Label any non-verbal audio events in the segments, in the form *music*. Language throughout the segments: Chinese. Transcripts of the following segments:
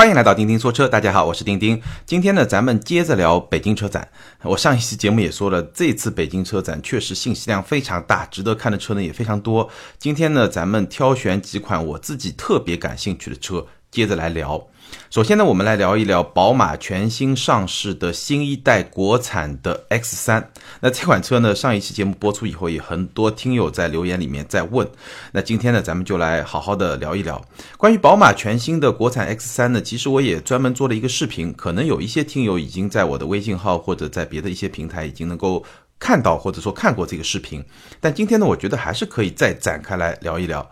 欢迎来到钉钉说车，大家好，我是钉钉。今天呢，咱们接着聊北京车展。我上一期节目也说了，这次北京车展确实信息量非常大，值得看的车呢也非常多。今天呢，咱们挑选几款我自己特别感兴趣的车，接着来聊。首先呢，我们来聊一聊宝马全新上市的新一代国产的 X3。那这款车呢，上一期节目播出以后，也很多听友在留言里面在问。那今天呢，咱们就来好好的聊一聊关于宝马全新的国产 X3 呢。其实我也专门做了一个视频，可能有一些听友已经在我的微信号或者在别的一些平台已经能够看到或者说看过这个视频。但今天呢，我觉得还是可以再展开来聊一聊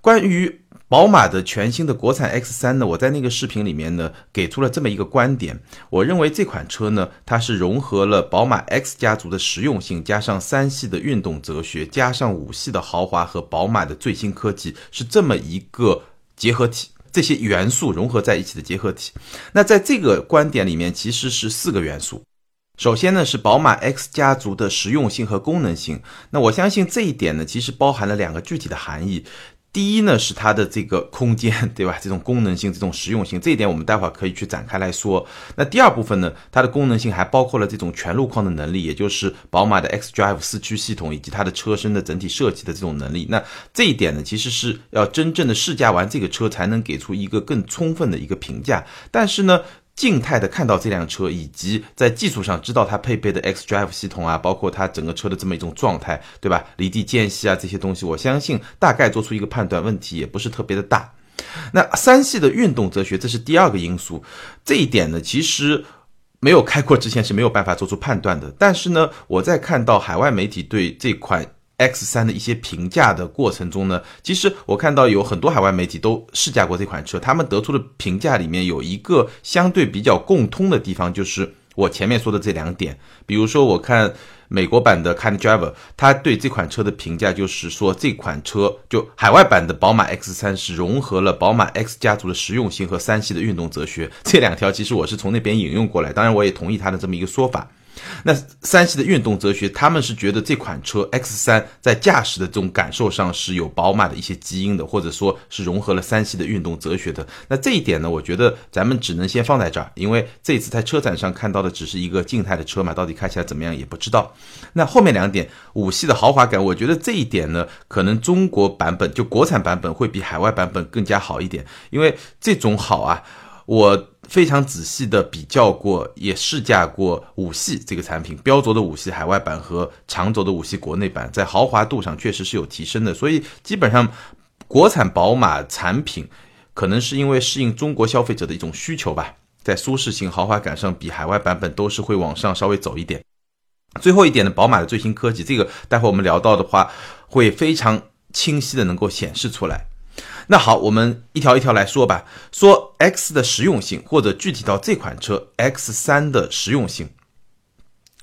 关于。宝马的全新的国产 X3 呢，我在那个视频里面呢，给出了这么一个观点。我认为这款车呢，它是融合了宝马 X 家族的实用性，加上三系的运动哲学，加上五系的豪华和宝马的最新科技，是这么一个结合体。这些元素融合在一起的结合体。那在这个观点里面，其实是四个元素。首先呢，是宝马 X 家族的实用性和功能性。那我相信这一点呢，其实包含了两个具体的含义。第一呢是它的这个空间，对吧？这种功能性、这种实用性，这一点我们待会儿可以去展开来说。那第二部分呢，它的功能性还包括了这种全路况的能力，也就是宝马的 X Drive 四驱系统以及它的车身的整体设计的这种能力。那这一点呢，其实是要真正的试驾完这个车，才能给出一个更充分的一个评价。但是呢。静态的看到这辆车，以及在技术上知道它配备的 X Drive 系统啊，包括它整个车的这么一种状态，对吧？离地间隙啊这些东西，我相信大概做出一个判断，问题也不是特别的大。那三系的运动哲学，这是第二个因素，这一点呢，其实没有开过之前是没有办法做出判断的。但是呢，我在看到海外媒体对这款。X 三的一些评价的过程中呢，其实我看到有很多海外媒体都试驾过这款车，他们得出的评价里面有一个相对比较共通的地方，就是我前面说的这两点。比如说，我看美国版的 Kind Driver，他对这款车的评价就是说，这款车就海外版的宝马 X 三是融合了宝马 X 家族的实用性和三系的运动哲学。这两条其实我是从那边引用过来，当然我也同意他的这么一个说法。那三系的运动哲学，他们是觉得这款车 X 三在驾驶的这种感受上是有宝马的一些基因的，或者说是融合了三系的运动哲学的。那这一点呢，我觉得咱们只能先放在这儿，因为这次在车展上看到的只是一个静态的车嘛，到底开起来怎么样也不知道。那后面两点，五系的豪华感，我觉得这一点呢，可能中国版本就国产版本会比海外版本更加好一点，因为这种好啊，我。非常仔细的比较过，也试驾过五系这个产品，标轴的五系海外版和长轴的五系国内版，在豪华度上确实是有提升的。所以基本上，国产宝马产品可能是因为适应中国消费者的一种需求吧，在舒适性、豪华感上比海外版本都是会往上稍微走一点。最后一点呢，宝马的最新科技，这个待会我们聊到的话，会非常清晰的能够显示出来。那好，我们一条一条来说吧。说 X 的实用性，或者具体到这款车 X3 的实用性。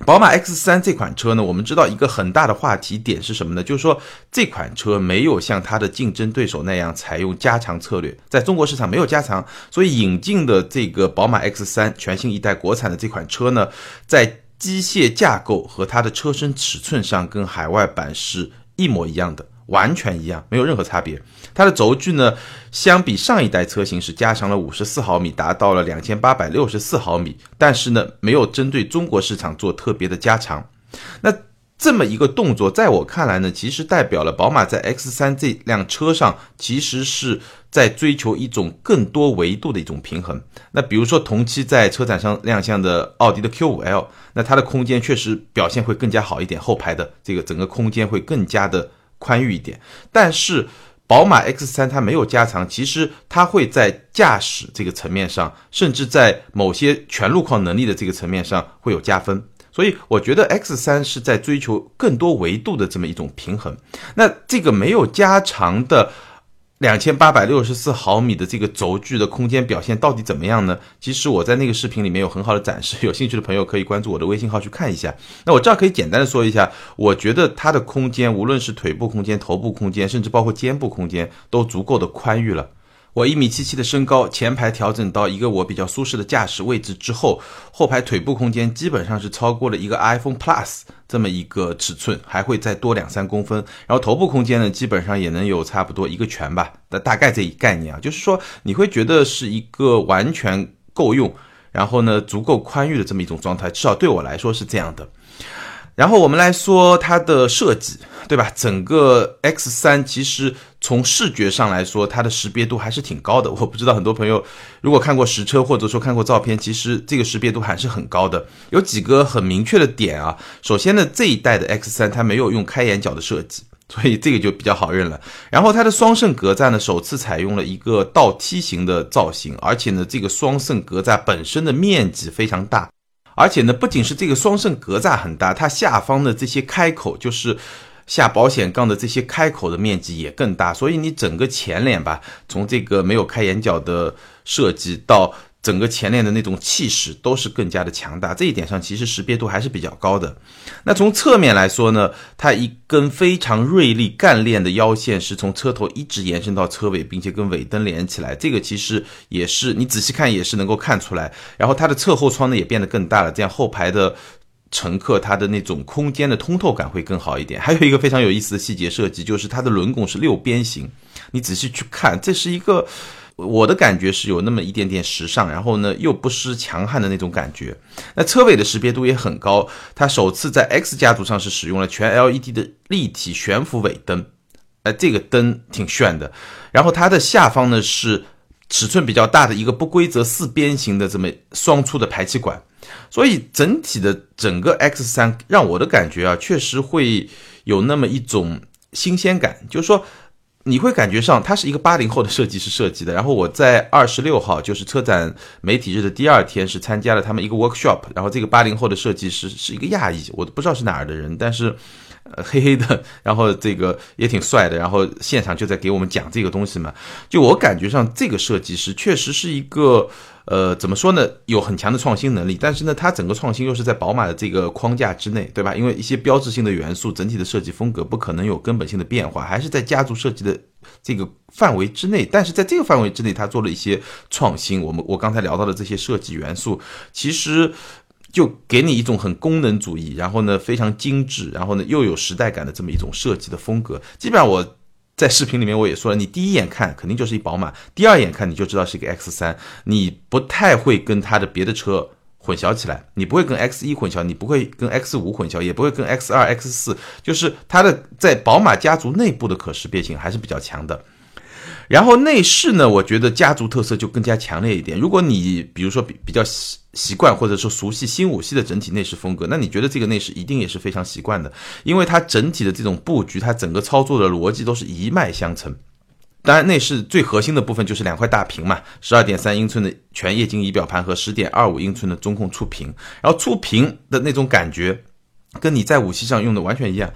宝马 X3 这款车呢，我们知道一个很大的话题点是什么呢？就是说这款车没有像它的竞争对手那样采用加长策略，在中国市场没有加长，所以引进的这个宝马 X3 全新一代国产的这款车呢，在机械架构和它的车身尺寸上跟海外版是一模一样的。完全一样，没有任何差别。它的轴距呢，相比上一代车型是加长了五十四毫米，达到了两千八百六十四毫米。但是呢，没有针对中国市场做特别的加长。那这么一个动作，在我看来呢，其实代表了宝马在 X3 这辆车上，其实是在追求一种更多维度的一种平衡。那比如说同期在车展上亮相的奥迪的 Q5L，那它的空间确实表现会更加好一点，后排的这个整个空间会更加的。宽裕一点，但是宝马 X 三它没有加长，其实它会在驾驶这个层面上，甚至在某些全路况能力的这个层面上会有加分。所以我觉得 X 三是在追求更多维度的这么一种平衡。那这个没有加长的。两千八百六十四毫米的这个轴距的空间表现到底怎么样呢？其实我在那个视频里面有很好的展示，有兴趣的朋友可以关注我的微信号去看一下。那我这儿可以简单的说一下，我觉得它的空间，无论是腿部空间、头部空间，甚至包括肩部空间，都足够的宽裕了。我一米七七的身高，前排调整到一个我比较舒适的驾驶位置之后，后排腿部空间基本上是超过了一个 iPhone Plus 这么一个尺寸，还会再多两三公分。然后头部空间呢，基本上也能有差不多一个拳吧，大大概这一概念啊，就是说你会觉得是一个完全够用，然后呢足够宽裕的这么一种状态，至少对我来说是这样的。然后我们来说它的设计，对吧？整个 X 三其实从视觉上来说，它的识别度还是挺高的。我不知道很多朋友如果看过实车或者说看过照片，其实这个识别度还是很高的。有几个很明确的点啊。首先呢，这一代的 X 三它没有用开眼角的设计，所以这个就比较好认了。然后它的双肾格栅呢，首次采用了一个倒梯形的造型，而且呢，这个双肾格栅本身的面积非常大。而且呢，不仅是这个双肾格栅很大，它下方的这些开口，就是下保险杠的这些开口的面积也更大，所以你整个前脸吧，从这个没有开眼角的设计到。整个前脸的那种气势都是更加的强大，这一点上其实识别度还是比较高的。那从侧面来说呢，它一根非常锐利干练的腰线是从车头一直延伸到车尾，并且跟尾灯连起来，这个其实也是你仔细看也是能够看出来。然后它的侧后窗呢也变得更大了，这样后排的乘客他的那种空间的通透感会更好一点。还有一个非常有意思的细节设计，就是它的轮拱是六边形，你仔细去看，这是一个。我的感觉是有那么一点点时尚，然后呢又不失强悍的那种感觉。那车尾的识别度也很高，它首次在 X 家族上是使用了全 LED 的立体悬浮尾灯，哎，这个灯挺炫的。然后它的下方呢是尺寸比较大的一个不规则四边形的这么双出的排气管，所以整体的整个 X 三让我的感觉啊，确实会有那么一种新鲜感，就是说。你会感觉上他是一个八零后的设计师设计的。然后我在二十六号，就是车展媒体日的第二天，是参加了他们一个 workshop。然后这个八零后的设计师是一个亚裔，我都不知道是哪儿的人，但是，呃，*laughs* 黑黑的，然后这个也挺帅的。然后现场就在给我们讲这个东西嘛。就我感觉上，这个设计师确实是一个。呃，怎么说呢？有很强的创新能力，但是呢，它整个创新又是在宝马的这个框架之内，对吧？因为一些标志性的元素，整体的设计风格不可能有根本性的变化，还是在家族设计的这个范围之内。但是在这个范围之内，它做了一些创新。我们我刚才聊到的这些设计元素，其实就给你一种很功能主义，然后呢非常精致，然后呢又有时代感的这么一种设计的风格。基本上我。在视频里面我也说了，你第一眼看肯定就是一宝马，第二眼看你就知道是一个 X 三，你不太会跟它的别的车混淆起来，你不会跟 X 一混淆，你不会跟 X 五混淆，也不会跟 X 二、X 四，就是它的在宝马家族内部的可识别性还是比较强的。然后内饰呢，我觉得家族特色就更加强烈一点。如果你比如说比比较习习惯或者说熟悉新五系的整体内饰风格，那你觉得这个内饰一定也是非常习惯的，因为它整体的这种布局，它整个操作的逻辑都是一脉相承。当然，内饰最核心的部分就是两块大屏嘛，十二点三英寸的全液晶仪表盘和十点二五英寸的中控触屏，然后触屏的那种感觉。跟你在五系上用的完全一样。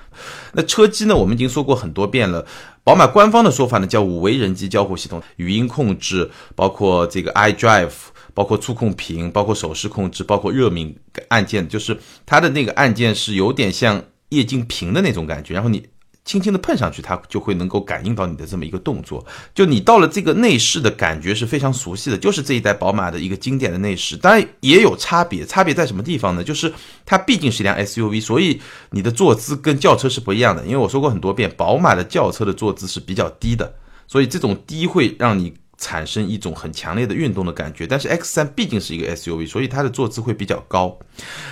那车机呢？我们已经说过很多遍了。宝马官方的说法呢，叫五维人机交互系统，语音控制，包括这个 iDrive，包括触控屏，包括手势控制，包括热敏按键，就是它的那个按键是有点像液晶屏的那种感觉。然后你。轻轻的碰上去，它就会能够感应到你的这么一个动作。就你到了这个内饰的感觉是非常熟悉的，就是这一代宝马的一个经典的内饰。当然也有差别，差别在什么地方呢？就是它毕竟是一辆 SUV，所以你的坐姿跟轿车是不一样的。因为我说过很多遍，宝马的轿车的坐姿是比较低的，所以这种低会让你。产生一种很强烈的运动的感觉，但是 X 三毕竟是一个 SUV，所以它的坐姿会比较高，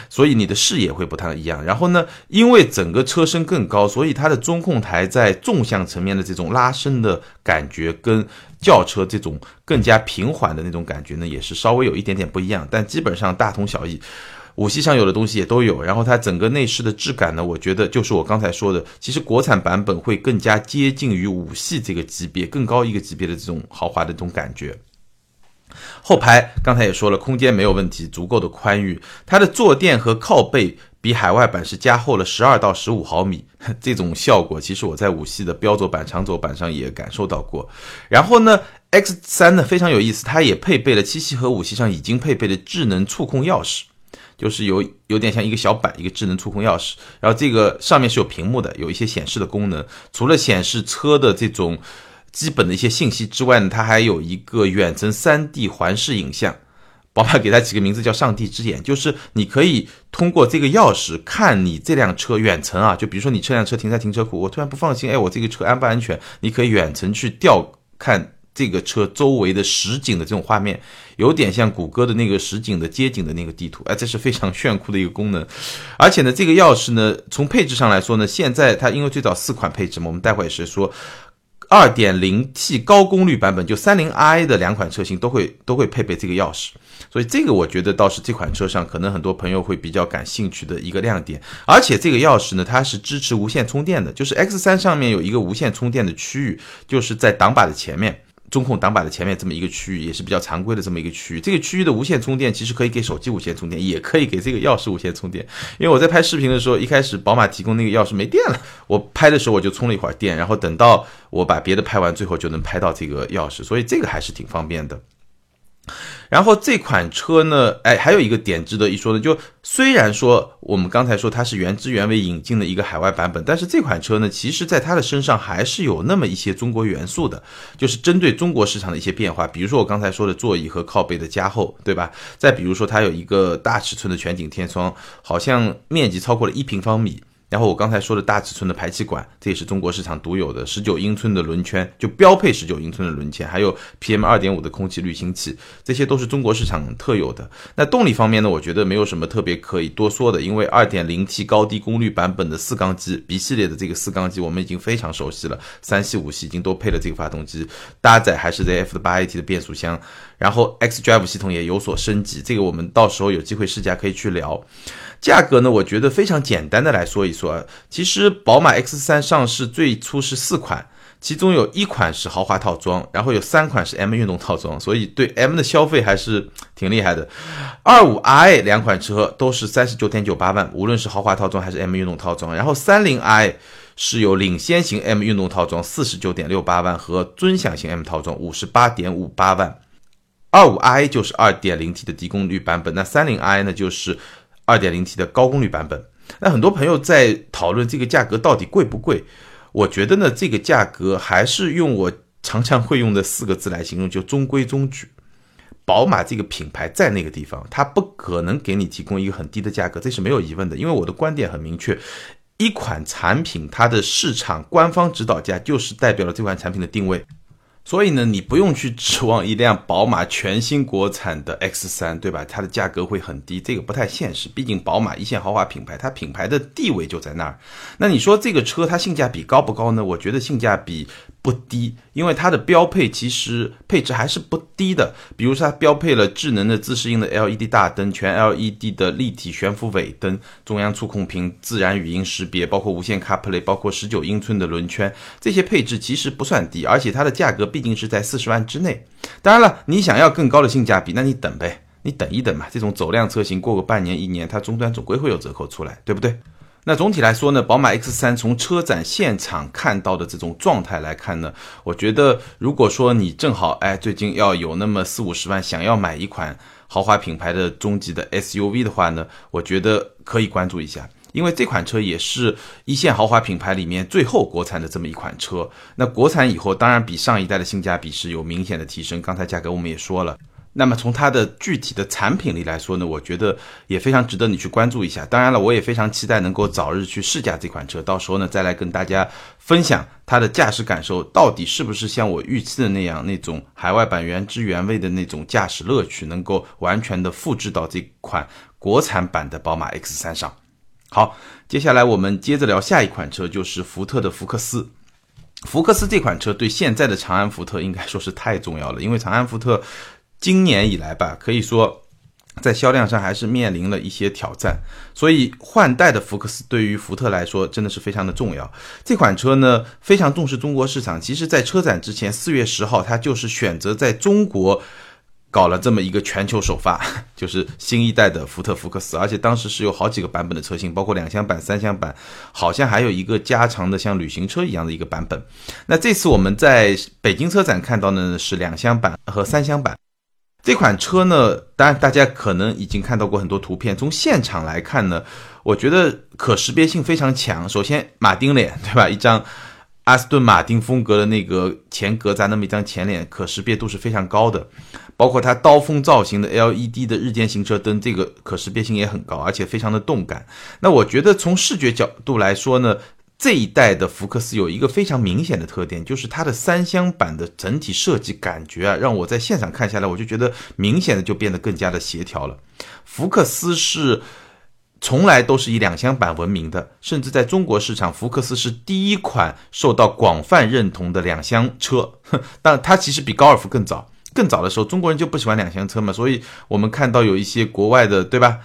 所以你的视野会不太一样。然后呢，因为整个车身更高，所以它的中控台在纵向层面的这种拉伸的感觉，跟轿车这种更加平缓的那种感觉呢，也是稍微有一点点不一样，但基本上大同小异。五系上有的东西也都有，然后它整个内饰的质感呢，我觉得就是我刚才说的，其实国产版本会更加接近于五系这个级别更高一个级别的这种豪华的这种感觉。后排刚才也说了，空间没有问题，足够的宽裕，它的坐垫和靠背比海外版是加厚了十二到十五毫米，*laughs* 这种效果其实我在五系的标轴版、长轴版上也感受到过。然后呢，X 三呢非常有意思，它也配备了七系和五系上已经配备的智能触控钥匙。就是有有点像一个小板，一个智能触控钥匙，然后这个上面是有屏幕的，有一些显示的功能。除了显示车的这种基本的一些信息之外呢，它还有一个远程 3D 环视影像。宝马给它起个名字叫“上帝之眼”，就是你可以通过这个钥匙看你这辆车远程啊，就比如说你这辆车停在停车库，我突然不放心，哎，我这个车安不安全？你可以远程去调看这个车周围的实景的这种画面，有点像谷歌的那个实景的街景的那个地图，哎，这是非常炫酷的一个功能。而且呢，这个钥匙呢，从配置上来说呢，现在它因为最早四款配置嘛，我们待会也是说。二点零 T 高功率版本，就三零 i 的两款车型都会都会配备这个钥匙，所以这个我觉得倒是这款车上可能很多朋友会比较感兴趣的一个亮点。而且这个钥匙呢，它是支持无线充电的，就是 X 三上面有一个无线充电的区域，就是在挡把的前面。中控挡把的前面这么一个区域，也是比较常规的这么一个区域。这个区域的无线充电其实可以给手机无线充电，也可以给这个钥匙无线充电。因为我在拍视频的时候，一开始宝马提供那个钥匙没电了，我拍的时候我就充了一会儿电，然后等到我把别的拍完，最后就能拍到这个钥匙，所以这个还是挺方便的。然后这款车呢，哎，还有一个点值得一说的，就虽然说我们刚才说它是原汁原味引进的一个海外版本，但是这款车呢，其实在它的身上还是有那么一些中国元素的，就是针对中国市场的一些变化，比如说我刚才说的座椅和靠背的加厚，对吧？再比如说它有一个大尺寸的全景天窗，好像面积超过了一平方米。然后我刚才说的大尺寸的排气管，这也是中国市场独有的十九英寸的轮圈，就标配十九英寸的轮圈，还有 PM 二点五的空气滤清器，这些都是中国市场特有的。那动力方面呢，我觉得没有什么特别可以多说的，因为二点零 T 高低功率版本的四缸机，B 系列的这个四缸机我们已经非常熟悉了，三系五系已经都配了这个发动机，搭载还是 ZF 的八 AT 的变速箱，然后 xDrive 系统也有所升级，这个我们到时候有机会试驾可以去聊。价格呢？我觉得非常简单的来说一说，其实宝马 X3 上市最初是四款，其中有一款是豪华套装，然后有三款是 M 运动套装，所以对 M 的消费还是挺厉害的。二五 i 两款车都是三十九点九八万，无论是豪华套装还是 M 运动套装。然后三零 i 是有领先型 M 运动套装四十九点六八万和尊享型 M 套装五十八点五八万。二五 i 就是二点零 T 的低功率版本，那三零 i 呢就是。二点零 T 的高功率版本，那很多朋友在讨论这个价格到底贵不贵？我觉得呢，这个价格还是用我常常会用的四个字来形容，就中规中矩。宝马这个品牌在那个地方，它不可能给你提供一个很低的价格，这是没有疑问的。因为我的观点很明确，一款产品它的市场官方指导价就是代表了这款产品的定位。所以呢，你不用去指望一辆宝马全新国产的 X 三对吧？它的价格会很低，这个不太现实。毕竟宝马一线豪华品牌，它品牌的地位就在那儿。那你说这个车它性价比高不高呢？我觉得性价比。不低，因为它的标配其实配置还是不低的。比如说，它标配了智能的自适应的 LED 大灯、全 LED 的立体悬浮尾灯、中央触控屏、自然语音识别，包括无线 CarPlay，包括十九英寸的轮圈，这些配置其实不算低，而且它的价格毕竟是在四十万之内。当然了，你想要更高的性价比，那你等呗，你等一等嘛。这种走量车型过个半年一年，它终端总归会有折扣出来，对不对？那总体来说呢，宝马 X3 从车展现场看到的这种状态来看呢，我觉得如果说你正好哎最近要有那么四五十万，想要买一款豪华品牌的中级的 SUV 的话呢，我觉得可以关注一下，因为这款车也是一线豪华品牌里面最后国产的这么一款车。那国产以后，当然比上一代的性价比是有明显的提升。刚才价格我们也说了。那么从它的具体的产品力来说呢，我觉得也非常值得你去关注一下。当然了，我也非常期待能够早日去试驾这款车，到时候呢再来跟大家分享它的驾驶感受到底是不是像我预期的那样，那种海外版原汁原味的那种驾驶乐趣能够完全的复制到这款国产版的宝马 X3 上。好，接下来我们接着聊下一款车，就是福特的福克斯。福克斯这款车对现在的长安福特应该说是太重要了，因为长安福特。今年以来吧，可以说在销量上还是面临了一些挑战，所以换代的福克斯对于福特来说真的是非常的重要。这款车呢非常重视中国市场，其实，在车展之前，四月十号，它就是选择在中国搞了这么一个全球首发，*laughs* 就是新一代的福特福克斯，而且当时是有好几个版本的车型，包括两厢版、三厢版，好像还有一个加长的像旅行车一样的一个版本。那这次我们在北京车展看到的是两厢版和三厢版。这款车呢，当然大家可能已经看到过很多图片。从现场来看呢，我觉得可识别性非常强。首先，马丁脸，对吧？一张阿斯顿马丁风格的那个前格栅那么一张前脸，可识别度是非常高的。包括它刀锋造型的 LED 的日间行车灯，这个可识别性也很高，而且非常的动感。那我觉得从视觉角度来说呢，这一代的福克斯有一个非常明显的特点，就是它的三厢版的整体设计感觉啊，让我在现场看下来，我就觉得明显的就变得更加的协调了。福克斯是。从来都是以两厢版闻名的，甚至在中国市场，福克斯是第一款受到广泛认同的两厢车。*laughs* 但它其实比高尔夫更早，更早的时候，中国人就不喜欢两厢车嘛，所以我们看到有一些国外的，对吧？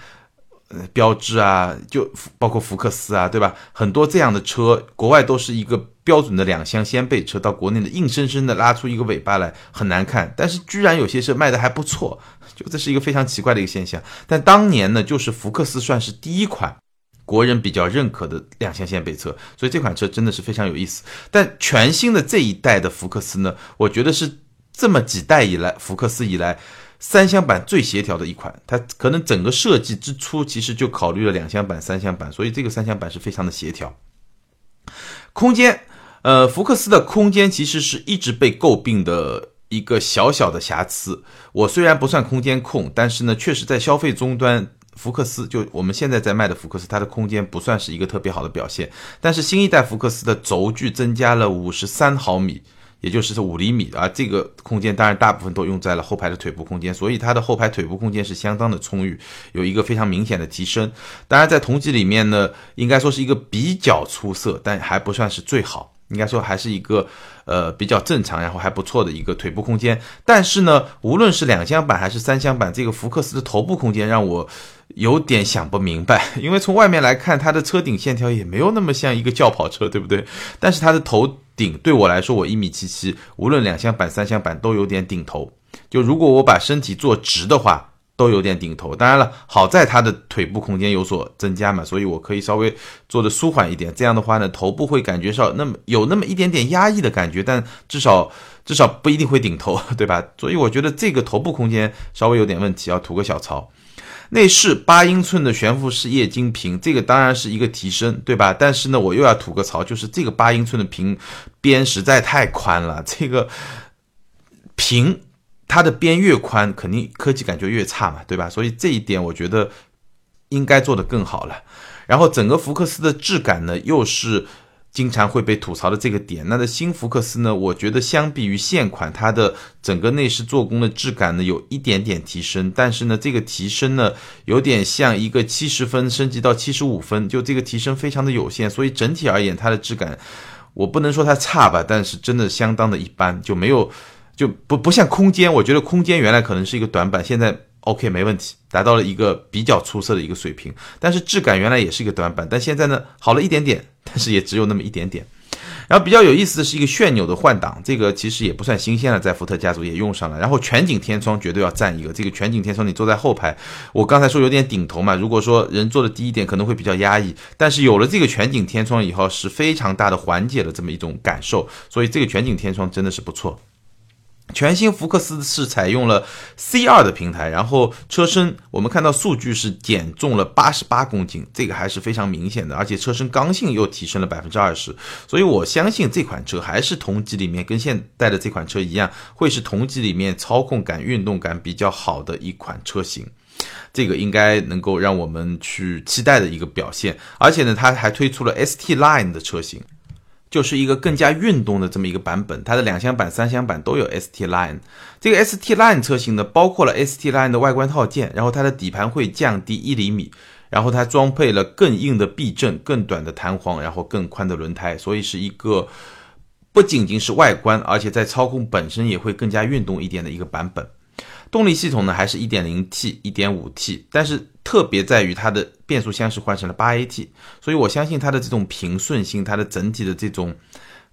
呃，标志啊，就包括福克斯啊，对吧？很多这样的车，国外都是一个标准的两厢掀背车，到国内的硬生生的拉出一个尾巴来，很难看。但是居然有些车卖的还不错，就这是一个非常奇怪的一个现象。但当年呢，就是福克斯算是第一款国人比较认可的两厢掀背车，所以这款车真的是非常有意思。但全新的这一代的福克斯呢，我觉得是这么几代以来福克斯以来。三厢版最协调的一款，它可能整个设计之初其实就考虑了两厢版、三厢版，所以这个三厢版是非常的协调。空间，呃，福克斯的空间其实是一直被诟病的一个小小的瑕疵。我虽然不算空间控，但是呢，确实在消费终端，福克斯就我们现在在卖的福克斯，它的空间不算是一个特别好的表现。但是新一代福克斯的轴距增加了五十三毫米。也就是这五厘米啊，这个空间当然大部分都用在了后排的腿部空间，所以它的后排腿部空间是相当的充裕，有一个非常明显的提升。当然，在同级里面呢，应该说是一个比较出色，但还不算是最好，应该说还是一个呃比较正常，然后还不错的一个腿部空间。但是呢，无论是两厢版还是三厢版，这个福克斯的头部空间让我有点想不明白，*laughs* 因为从外面来看，它的车顶线条也没有那么像一个轿跑车，对不对？但是它的头。顶对我来说，我一米七七，无论两厢版、三厢版都有点顶头。就如果我把身体坐直的话，都有点顶头。当然了，好在它的腿部空间有所增加嘛，所以我可以稍微坐的舒缓一点。这样的话呢，头部会感觉上那么有那么一点点压抑的感觉，但至少至少不一定会顶头，*laughs* 对吧？所以我觉得这个头部空间稍微有点问题，要吐个小槽。内饰八英寸的悬浮式液晶屏，这个当然是一个提升，对吧？但是呢，我又要吐个槽，就是这个八英寸的屏边实在太宽了。这个屏它的边越宽，肯定科技感就越差嘛，对吧？所以这一点我觉得应该做得更好了。然后整个福克斯的质感呢，又是。经常会被吐槽的这个点，那的新福克斯呢？我觉得相比于现款，它的整个内饰做工的质感呢，有一点点提升。但是呢，这个提升呢，有点像一个七十分升级到七十五分，就这个提升非常的有限。所以整体而言，它的质感，我不能说它差吧，但是真的相当的一般，就没有，就不不像空间。我觉得空间原来可能是一个短板，现在。OK，没问题，达到了一个比较出色的一个水平。但是质感原来也是一个短板，但现在呢好了一点点，但是也只有那么一点点。然后比较有意思的是一个旋钮的换挡，这个其实也不算新鲜了，在福特家族也用上了。然后全景天窗绝对要占一个，这个全景天窗你坐在后排，我刚才说有点顶头嘛，如果说人坐的低一点可能会比较压抑，但是有了这个全景天窗以后，是非常大的缓解了这么一种感受，所以这个全景天窗真的是不错。全新福克斯是采用了 C2 的平台，然后车身我们看到数据是减重了八十八公斤，这个还是非常明显的，而且车身刚性又提升了百分之二十，所以我相信这款车还是同级里面跟现代的这款车一样，会是同级里面操控感、运动感比较好的一款车型，这个应该能够让我们去期待的一个表现，而且呢，它还推出了 ST Line 的车型。就是一个更加运动的这么一个版本，它的两厢版、三厢版都有 ST Line。这个 ST Line 车型呢，包括了 ST Line 的外观套件，然后它的底盘会降低一厘米，然后它装配了更硬的避震、更短的弹簧，然后更宽的轮胎，所以是一个不仅仅是外观，而且在操控本身也会更加运动一点的一个版本。动力系统呢，还是一点零 T、一点五 T，但是特别在于它的变速箱是换成了八 AT，所以我相信它的这种平顺性，它的整体的这种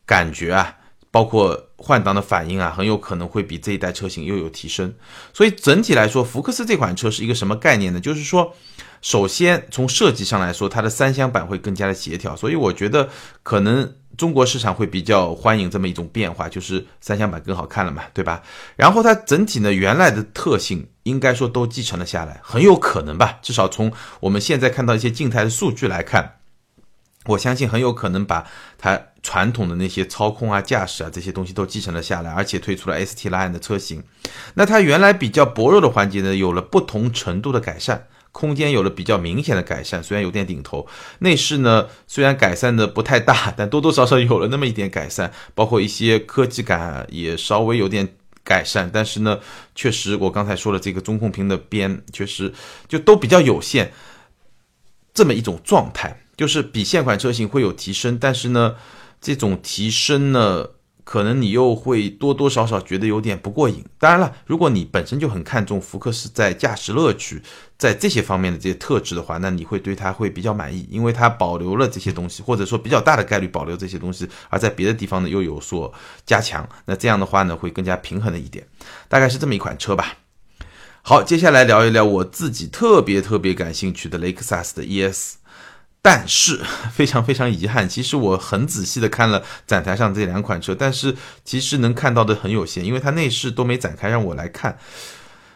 感觉啊，包括换挡的反应啊，很有可能会比这一代车型又有提升。所以整体来说，福克斯这款车是一个什么概念呢？就是说。首先，从设计上来说，它的三厢版会更加的协调，所以我觉得可能中国市场会比较欢迎这么一种变化，就是三厢版更好看了嘛，对吧？然后它整体呢，原来的特性应该说都继承了下来，很有可能吧，至少从我们现在看到一些静态的数据来看，我相信很有可能把它传统的那些操控啊、驾驶啊这些东西都继承了下来，而且推出了 ST Line 的车型。那它原来比较薄弱的环节呢，有了不同程度的改善，空间有了比较明显的改善。虽然有点顶头，内饰呢虽然改善的不太大，*laughs* 但多多少少有了那么一点改善，包括一些科技感也稍微有点改善。但是呢，确实我刚才说的这个中控屏的边，确实就都比较有限，这么一种状态。就是比现款车型会有提升，但是呢，这种提升呢，可能你又会多多少少觉得有点不过瘾。当然了，如果你本身就很看重福克斯在驾驶乐趣，在这些方面的这些特质的话，那你会对它会比较满意，因为它保留了这些东西，或者说比较大的概率保留这些东西，而在别的地方呢又有所加强。那这样的话呢，会更加平衡的一点，大概是这么一款车吧。好，接下来聊一聊我自己特别特别感兴趣的雷克萨斯的 ES。但是 *laughs* 非常非常遗憾，其实我很仔细的看了展台上这两款车，但是其实能看到的很有限，因为它内饰都没展开让我来看。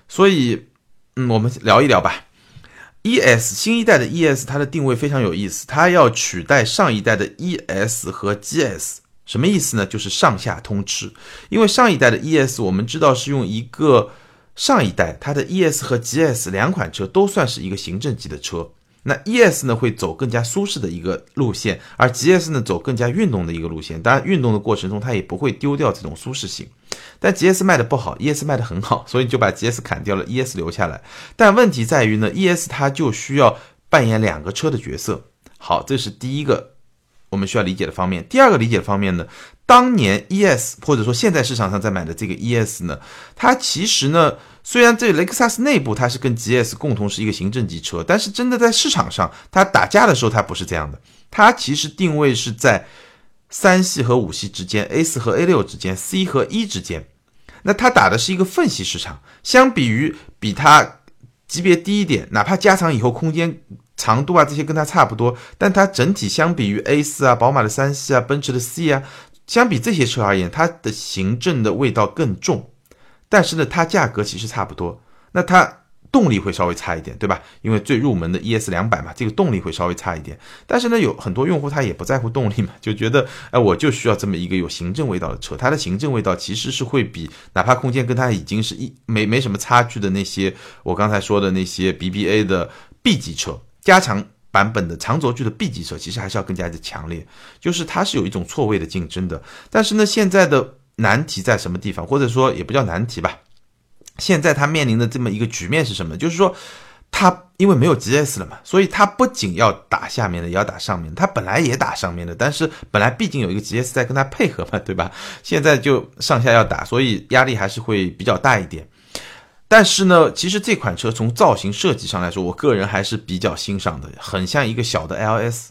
所以，嗯，我们聊一聊吧。ES 新一代的 ES 它的定位非常有意思，它要取代上一代的 ES 和 GS，什么意思呢？就是上下通吃。因为上一代的 ES 我们知道是用一个上一代它的 ES 和 GS 两款车都算是一个行政级的车。那 ES 呢会走更加舒适的一个路线，而 GS 呢走更加运动的一个路线。当然，运动的过程中它也不会丢掉这种舒适性。但 GS 卖的不好，ES 卖的很好，所以就把 GS 砍掉了，ES 留下来。但问题在于呢，ES 它就需要扮演两个车的角色。好，这是第一个我们需要理解的方面。第二个理解的方面呢，当年 ES 或者说现在市场上在买的这个 ES 呢，它其实呢。虽然这雷克萨斯内部它是跟 GS 共同是一个行政级车，但是真的在市场上它打架的时候它不是这样的，它其实定位是在三系和五系之间，A 四和 A 六之间，C 和 E 之间。那它打的是一个缝隙市场，相比于比它级别低一点，哪怕加长以后空间长度啊这些跟它差不多，但它整体相比于 A 四啊、宝马的三系啊、奔驰的 C 啊，相比这些车而言，它的行政的味道更重。但是呢，它价格其实差不多，那它动力会稍微差一点，对吧？因为最入门的 ES 两百嘛，这个动力会稍微差一点。但是呢，有很多用户他也不在乎动力嘛，*laughs* 就觉得，哎，我就需要这么一个有行政味道的车。它的行政味道其实是会比哪怕空间跟它已经是一没没什么差距的那些，我刚才说的那些 BBA 的 B 级车，加强版本的长轴距的 B 级车，其实还是要更加的强烈，就是它是有一种错位的竞争的。但是呢，现在的。难题在什么地方？或者说也不叫难题吧。现在它面临的这么一个局面是什么？就是说，它因为没有 GS 了嘛，所以它不仅要打下面的，也要打上面。它本来也打上面的，但是本来毕竟有一个 GS 在跟它配合嘛，对吧？现在就上下要打，所以压力还是会比较大一点。但是呢，其实这款车从造型设计上来说，我个人还是比较欣赏的，很像一个小的 LS。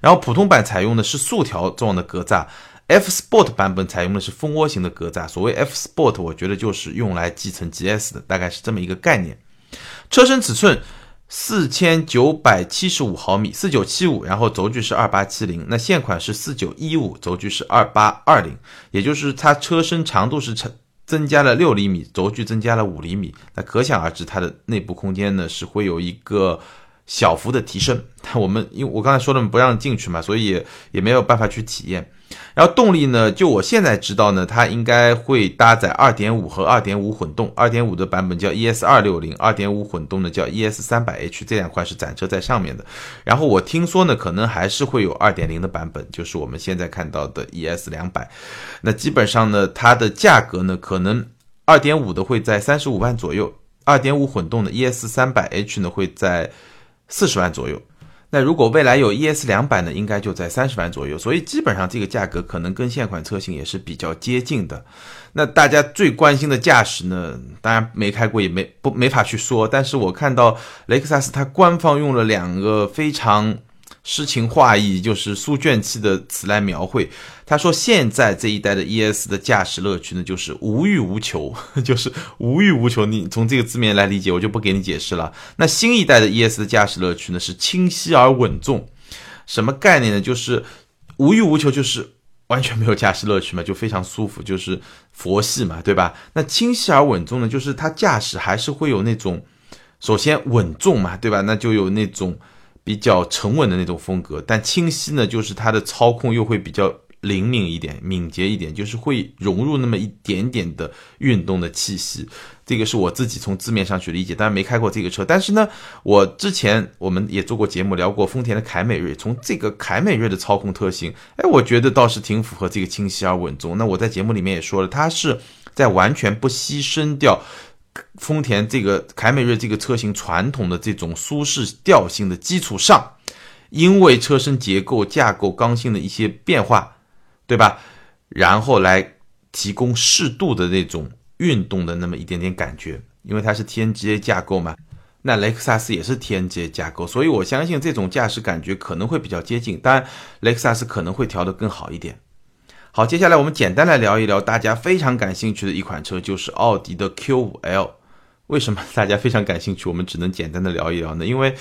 然后普通版采用的是竖条状的格栅。F Sport 版本采用的是蜂窝型的格栅，所谓 F Sport，我觉得就是用来继承 GS 的，大概是这么一个概念。车身尺寸四千九百七十五毫米，四九七五，然后轴距是二八七零。那现款是四九一五，轴距是二八二零，也就是它车身长度是增增加了六厘米，轴距增加了五厘米。那可想而知，它的内部空间呢是会有一个。小幅的提升，但我们因为我刚才说了不让进去嘛，所以也没有办法去体验。然后动力呢，就我现在知道呢，它应该会搭载2.5和2.5混动，2.5的版本叫 ES 二六零，2.5混动的叫 ES 三百 H，这两款是展车在上面的。然后我听说呢，可能还是会有2.0的版本，就是我们现在看到的 ES 两百。那基本上呢，它的价格呢，可能2.5的会在三十五万左右，2.5混动的 ES 三百 H 呢会在。四十万左右，那如果未来有 ES 两百呢，应该就在三十万左右，所以基本上这个价格可能跟现款车型也是比较接近的。那大家最关心的驾驶呢，当然没开过也没不没法去说，但是我看到雷克萨斯它官方用了两个非常。诗情画意就是书卷气的词来描绘。他说：“现在这一代的 ES 的驾驶乐趣呢，就是无欲无求，*laughs* 就是无欲无求。你从这个字面来理解，我就不给你解释了。那新一代的 ES 的驾驶乐趣呢，是清晰而稳重。什么概念呢？就是无欲无求，就是完全没有驾驶乐趣嘛，就非常舒服，就是佛系嘛，对吧？那清晰而稳重呢，就是它驾驶还是会有那种，首先稳重嘛，对吧？那就有那种。”比较沉稳的那种风格，但清晰呢，就是它的操控又会比较灵敏一点、敏捷一点，就是会融入那么一点点的运动的气息。这个是我自己从字面上去理解，当然没开过这个车。但是呢，我之前我们也做过节目聊过丰田的凯美瑞，从这个凯美瑞的操控特性，哎，我觉得倒是挺符合这个清晰而稳重。那我在节目里面也说了，它是在完全不牺牲掉。丰田这个凯美瑞这个车型传统的这种舒适调性的基础上，因为车身结构架构刚性的一些变化，对吧？然后来提供适度的那种运动的那么一点点感觉，因为它是 TNGA 架构嘛。那雷克萨斯也是 TNGA 架构，所以我相信这种驾驶感觉可能会比较接近。当然，雷克萨斯可能会调得更好一点。好，接下来我们简单来聊一聊大家非常感兴趣的一款车，就是奥迪的 Q5L。为什么大家非常感兴趣？我们只能简单的聊一聊呢？因为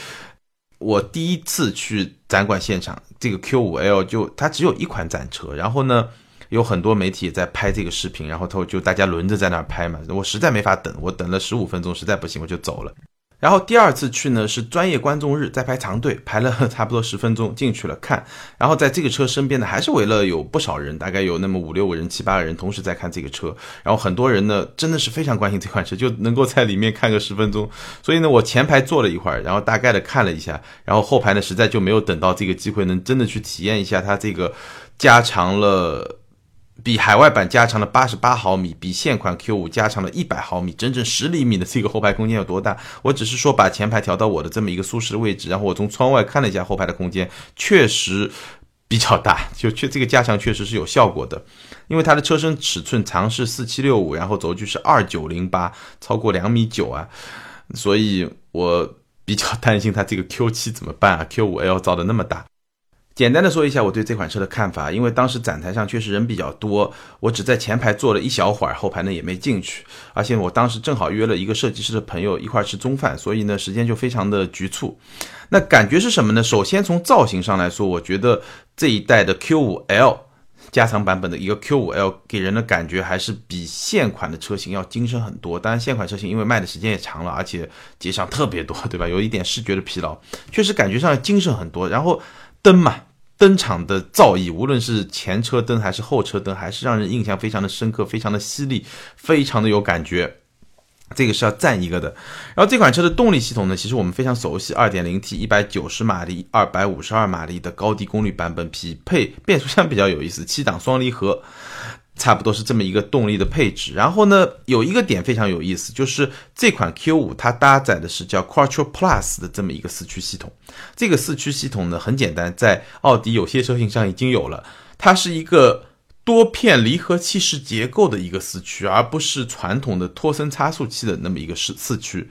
我第一次去展馆现场，这个 Q5L 就它只有一款展车，然后呢，有很多媒体在拍这个视频，然后他就大家轮着在那儿拍嘛，我实在没法等，我等了十五分钟，实在不行我就走了。然后第二次去呢是专业观众日，在排长队，排了 *laughs* 差不多十分钟进去了看。然后在这个车身边呢，还是围了有不少人，大概有那么五六个人、七八个人同时在看这个车。然后很多人呢真的是非常关心这款车，就能够在里面看个十分钟。所以呢，我前排坐了一会儿，然后大概的看了一下，然后后排呢实在就没有等到这个机会，能真的去体验一下它这个加长了。比海外版加长了八十八毫米，比现款 Q 五加长了一百毫米，整整十厘米的这个后排空间有多大？我只是说把前排调到我的这么一个舒适的位置，然后我从窗外看了一下后排的空间，确实比较大，*laughs* 就确这个加强确实是有效果的。因为它的车身尺寸长是四七六五，然后轴距是二九零八，超过两米九啊，所以我比较担心它这个 Q 七怎么办啊？Q 五 L 造的那么大。简单的说一下我对这款车的看法，因为当时展台上确实人比较多，我只在前排坐了一小会儿，后排呢也没进去，而且我当时正好约了一个设计师的朋友一块吃中饭，所以呢时间就非常的局促。那感觉是什么呢？首先从造型上来说，我觉得这一代的 Q5L 加长版本的一个 Q5L 给人的感觉还是比现款的车型要精神很多。当然现款车型因为卖的时间也长了，而且节上特别多，对吧？有一点视觉的疲劳，确实感觉上精神很多。然后灯嘛。登场的造诣，无论是前车灯还是后车灯，还是让人印象非常的深刻，非常的犀利，非常的有感觉。这个是要赞一个的。然后这款车的动力系统呢，其实我们非常熟悉，2.0T 190马力、252马力的高低功率版本，匹配变速箱比较有意思，七档双离合。差不多是这么一个动力的配置，然后呢，有一个点非常有意思，就是这款 Q5 它搭载的是叫 Quattro Plus 的这么一个四驱系统。这个四驱系统呢很简单，在奥迪有些车型上已经有了，它是一个多片离合器式结构的一个四驱，而不是传统的托森差速器的那么一个四四驱。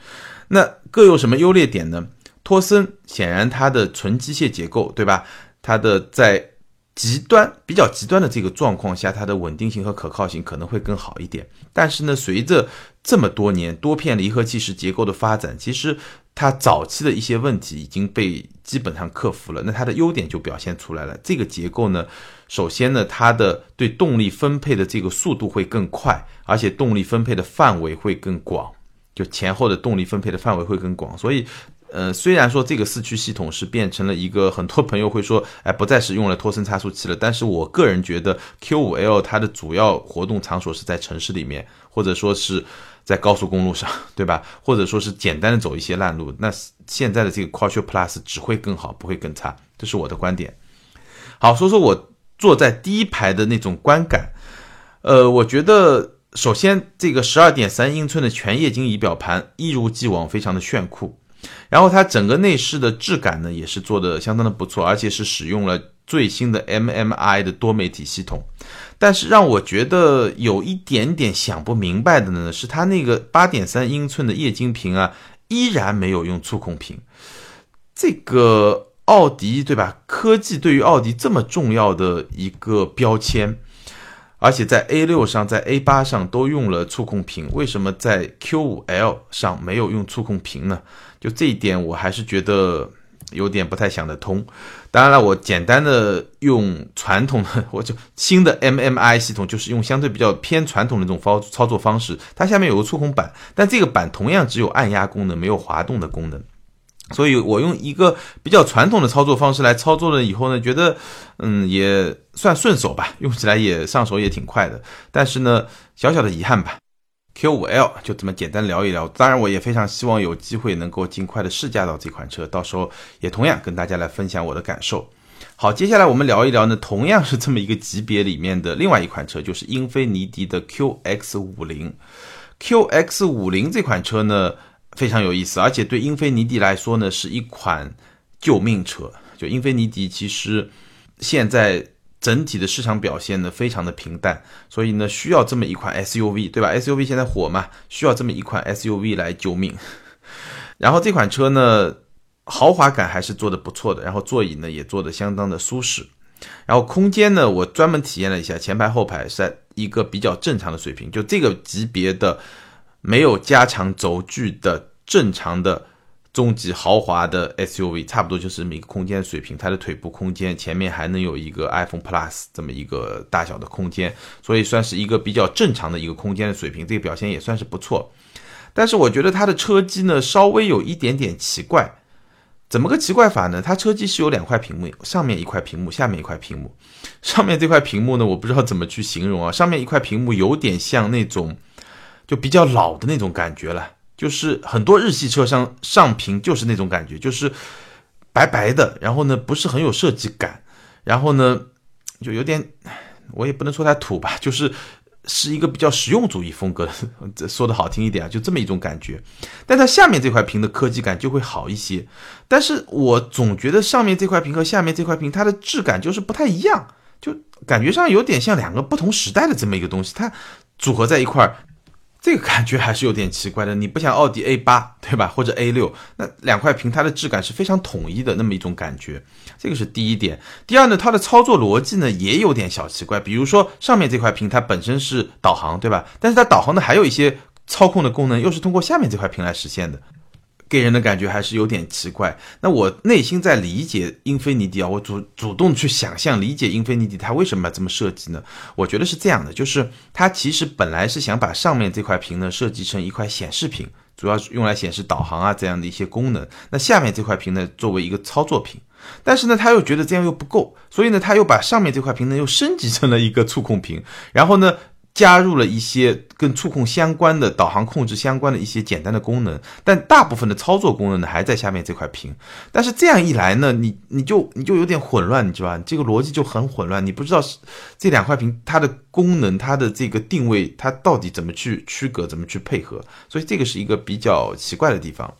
那各有什么优劣点呢？托森显然它的纯机械结构，对吧？它的在极端比较极端的这个状况下，它的稳定性和可靠性可能会更好一点。但是呢，随着这么多年多片离合器式结构的发展，其实它早期的一些问题已经被基本上克服了。那它的优点就表现出来了。这个结构呢，首先呢，它的对动力分配的这个速度会更快，而且动力分配的范围会更广，就前后的动力分配的范围会更广，所以。呃，虽然说这个四驱系统是变成了一个很多朋友会说，哎，不再是用了托森差速器了，但是我个人觉得 Q5L 它的主要活动场所是在城市里面，或者说是在高速公路上，对吧？或者说是简单的走一些烂路，那现在的这个 Quattro Plus 只会更好，不会更差，这是我的观点。好，说说我坐在第一排的那种观感，呃，我觉得首先这个十二点三英寸的全液晶仪表盘一如既往非常的炫酷。然后它整个内饰的质感呢，也是做的相当的不错，而且是使用了最新的 MMI 的多媒体系统。但是让我觉得有一点点想不明白的呢，是它那个八点三英寸的液晶屏啊，依然没有用触控屏。这个奥迪对吧？科技对于奥迪这么重要的一个标签。而且在 A 六上，在 A 八上都用了触控屏，为什么在 Q 五 L 上没有用触控屏呢？就这一点，我还是觉得有点不太想得通。当然了，我简单的用传统的，我就新的 MMI 系统，就是用相对比较偏传统的这种操操作方式。它下面有个触控板，但这个板同样只有按压功能，没有滑动的功能。所以我用一个比较传统的操作方式来操作了以后呢，觉得嗯也算顺手吧，用起来也上手也挺快的。但是呢，小小的遗憾吧，Q5L 就这么简单聊一聊。当然，我也非常希望有机会能够尽快的试驾到这款车，到时候也同样跟大家来分享我的感受。好，接下来我们聊一聊呢，同样是这么一个级别里面的另外一款车，就是英菲尼迪的 QX50。QX50 这款车呢。非常有意思，而且对英菲尼迪来说呢，是一款救命车。就英菲尼迪其实现在整体的市场表现呢，非常的平淡，所以呢，需要这么一款 SUV，对吧？SUV 现在火嘛，需要这么一款 SUV 来救命。*laughs* 然后这款车呢，豪华感还是做的不错的，然后座椅呢也做的相当的舒适，然后空间呢，我专门体验了一下，前排后排是在一个比较正常的水平，就这个级别的。没有加长轴距的正常的中级豪华的 SUV，差不多就是这么一个空间水平。它的腿部空间前面还能有一个 iPhone Plus 这么一个大小的空间，所以算是一个比较正常的一个空间的水平。这个表现也算是不错。但是我觉得它的车机呢稍微有一点点奇怪，怎么个奇怪法呢？它车机是有两块屏幕，上面一块屏幕，下面一块屏幕。上面这块屏幕呢，我不知道怎么去形容啊。上面一块屏幕有点像那种。就比较老的那种感觉了，就是很多日系车上上屏就是那种感觉，就是白白的，然后呢不是很有设计感，然后呢就有点，我也不能说它土吧，就是是一个比较实用主义风格，*laughs* 说的好听一点啊，就这么一种感觉。但它下面这块屏的科技感就会好一些，但是我总觉得上面这块屏和下面这块屏它的质感就是不太一样，就感觉上有点像两个不同时代的这么一个东西，它组合在一块儿。这个感觉还是有点奇怪的，你不像奥迪 A 八对吧，或者 A 六，那两块屏它的质感是非常统一的那么一种感觉，这个是第一点。第二呢，它的操作逻辑呢也有点小奇怪，比如说上面这块屏它本身是导航对吧，但是它导航呢还有一些操控的功能又是通过下面这块屏来实现的。给人的感觉还是有点奇怪。那我内心在理解英菲尼迪啊，我主主动去想象理解英菲尼迪它为什么要这么设计呢？我觉得是这样的，就是它其实本来是想把上面这块屏呢设计成一块显示屏，主要用来显示导航啊这样的一些功能。那下面这块屏呢作为一个操作屏，但是呢他又觉得这样又不够，所以呢他又把上面这块屏呢又升级成了一个触控屏，然后呢。加入了一些跟触控相关的导航控制相关的一些简单的功能，但大部分的操作功能呢还在下面这块屏。但是这样一来呢，你你就你就有点混乱，你知道吧？这个逻辑就很混乱，你不知道是这两块屏它的功能、它的这个定位，它到底怎么去区隔、怎么去配合，所以这个是一个比较奇怪的地方。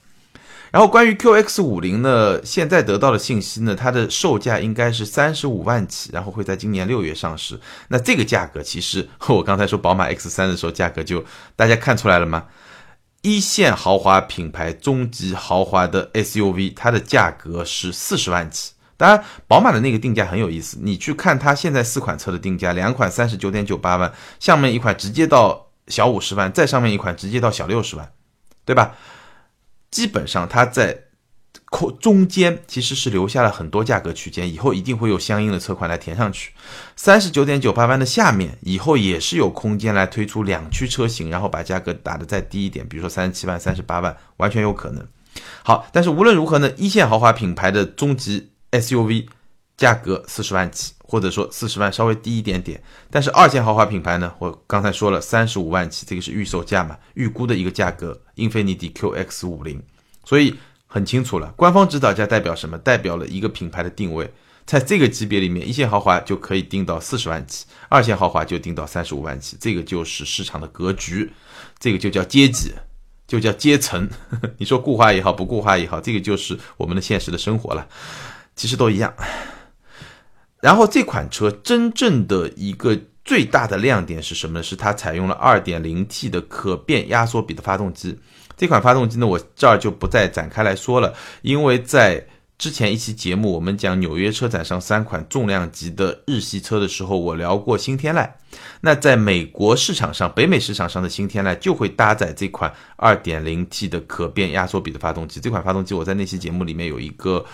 然后关于 QX 五零呢，现在得到的信息呢，它的售价应该是三十五万起，然后会在今年六月上市。那这个价格其实和我刚才说宝马 X 三的时候价格就大家看出来了吗？一线豪华品牌中级豪华的 SUV，它的价格是四十万起。当然，宝马的那个定价很有意思，你去看它现在四款车的定价，两款三十九点九八万，下面一款直接到小五十万，再上面一款直接到小六十万，对吧？基本上它在空中间其实是留下了很多价格区间，以后一定会有相应的车款来填上去。三十九点九八万的下面以后也是有空间来推出两驱车型，然后把价格打得再低一点，比如说三十七万、三十八万，完全有可能。好，但是无论如何呢，一线豪华品牌的中级 SUV 价格四十万起。或者说四十万稍微低一点点，但是二线豪华品牌呢？我刚才说了三十五万起，这个是预售价嘛，预估的一个价格。英菲尼迪 QX 五零，所以很清楚了，官方指导价代表什么？代表了一个品牌的定位，在这个级别里面，一线豪华就可以定到四十万起，二线豪华就定到三十五万起，这个就是市场的格局，这个就叫阶级，就叫阶层。*laughs* 你说固化也好，不固化也好，这个就是我们的现实的生活了，其实都一样。然后这款车真正的一个最大的亮点是什么呢？是它采用了 2.0T 的可变压缩比的发动机。这款发动机呢，我这儿就不再展开来说了，因为在之前一期节目我们讲纽约车展上三款重量级的日系车的时候，我聊过新天籁。那在美国市场上，北美市场上的新天籁就会搭载这款 2.0T 的可变压缩比的发动机。这款发动机我在那期节目里面有一个。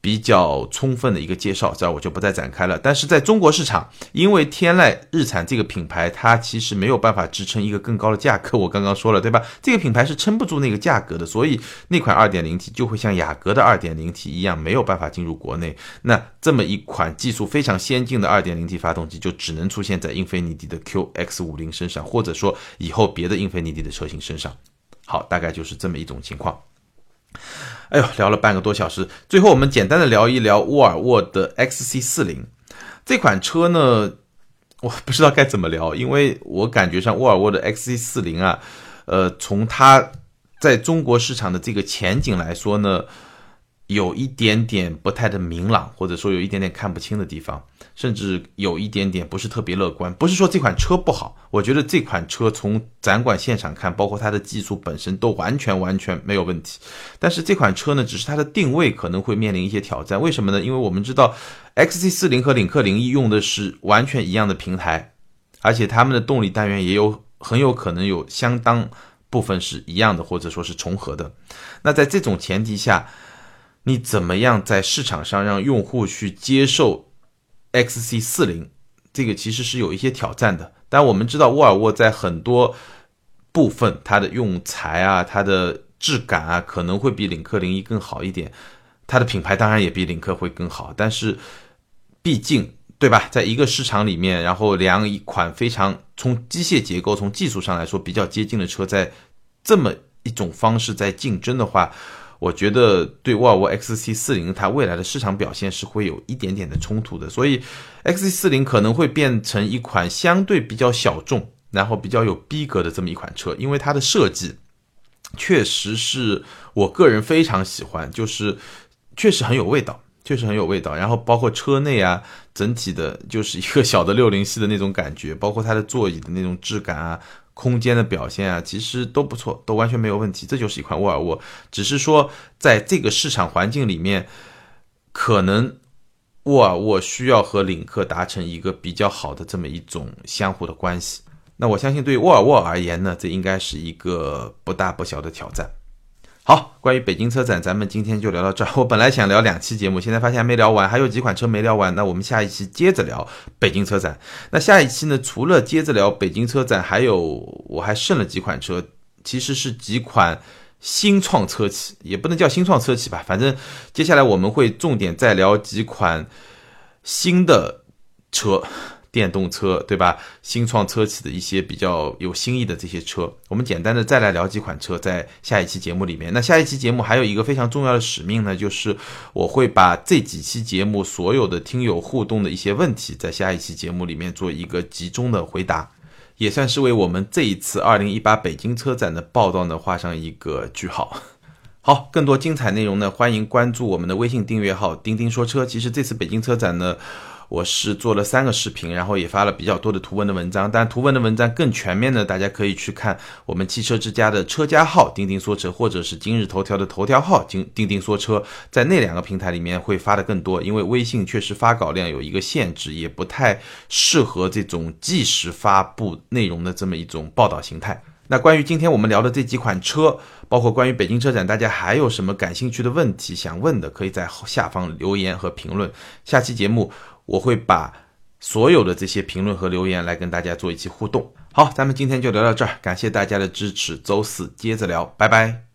比较充分的一个介绍，这儿我就不再展开了。但是在中国市场，因为天籁日产这个品牌，它其实没有办法支撑一个更高的价格。我刚刚说了，对吧？这个品牌是撑不住那个价格的，所以那款 2.0T 就会像雅阁的 2.0T 一样，没有办法进入国内。那这么一款技术非常先进的 2.0T 发动机，就只能出现在英菲尼迪的 QX50 身上，或者说以后别的英菲尼迪的车型身上。好，大概就是这么一种情况。哎呦，聊了半个多小时，最后我们简单的聊一聊沃尔沃的 XC 四零这款车呢，我不知道该怎么聊，因为我感觉上沃尔沃的 XC 四零啊，呃，从它在中国市场的这个前景来说呢。有一点点不太的明朗，或者说有一点点看不清的地方，甚至有一点点不是特别乐观。不是说这款车不好，我觉得这款车从展馆现场看，包括它的技术本身都完全完全没有问题。但是这款车呢，只是它的定位可能会面临一些挑战。为什么呢？因为我们知道，XC40 和领克零一用的是完全一样的平台，而且它们的动力单元也有很有可能有相当部分是一样的，或者说是重合的。那在这种前提下，你怎么样在市场上让用户去接受 XC40？这个其实是有一些挑战的。但我们知道沃尔沃在很多部分它的用材啊、它的质感啊，可能会比领克零一更好一点。它的品牌当然也比领克会更好，但是毕竟对吧，在一个市场里面，然后两一款非常从机械结构、从技术上来说比较接近的车，在这么一种方式在竞争的话。我觉得对沃尔沃 XC40 它未来的市场表现是会有一点点的冲突的，所以 XC40 可能会变成一款相对比较小众，然后比较有逼格的这么一款车，因为它的设计确实是我个人非常喜欢，就是确实很有味道，确实很有味道。然后包括车内啊，整体的就是一个小的六零系的那种感觉，包括它的座椅的那种质感啊。空间的表现啊，其实都不错，都完全没有问题。这就是一款沃尔沃，只是说在这个市场环境里面，可能沃尔沃需要和领克达成一个比较好的这么一种相互的关系。那我相信，对沃尔沃而言呢，这应该是一个不大不小的挑战。好，关于北京车展，咱们今天就聊到这儿。*laughs* 我本来想聊两期节目，现在发现还没聊完，还有几款车没聊完。那我们下一期接着聊北京车展。那下一期呢，除了接着聊北京车展，还有我还剩了几款车，其实是几款新创车企，也不能叫新创车企吧，反正接下来我们会重点再聊几款新的车。电动车对吧？新创车企的一些比较有新意的这些车，我们简单的再来聊几款车，在下一期节目里面。那下一期节目还有一个非常重要的使命呢，就是我会把这几期节目所有的听友互动的一些问题，在下一期节目里面做一个集中的回答，也算是为我们这一次二零一八北京车展的报道呢画上一个句号。好，更多精彩内容呢，欢迎关注我们的微信订阅号“钉钉说车”。其实这次北京车展呢。我是做了三个视频，然后也发了比较多的图文的文章。但图文的文章更全面的，大家可以去看我们汽车之家的车家号“钉钉说车”，或者是今日头条的头条号“钉钉钉说车”。在那两个平台里面会发的更多，因为微信确实发稿量有一个限制，也不太适合这种即时发布内容的这么一种报道形态。那关于今天我们聊的这几款车，包括关于北京车展，大家还有什么感兴趣的问题想问的，可以在下方留言和评论。下期节目。我会把所有的这些评论和留言来跟大家做一期互动。好，咱们今天就聊到这儿，感谢大家的支持，周四接着聊，拜拜。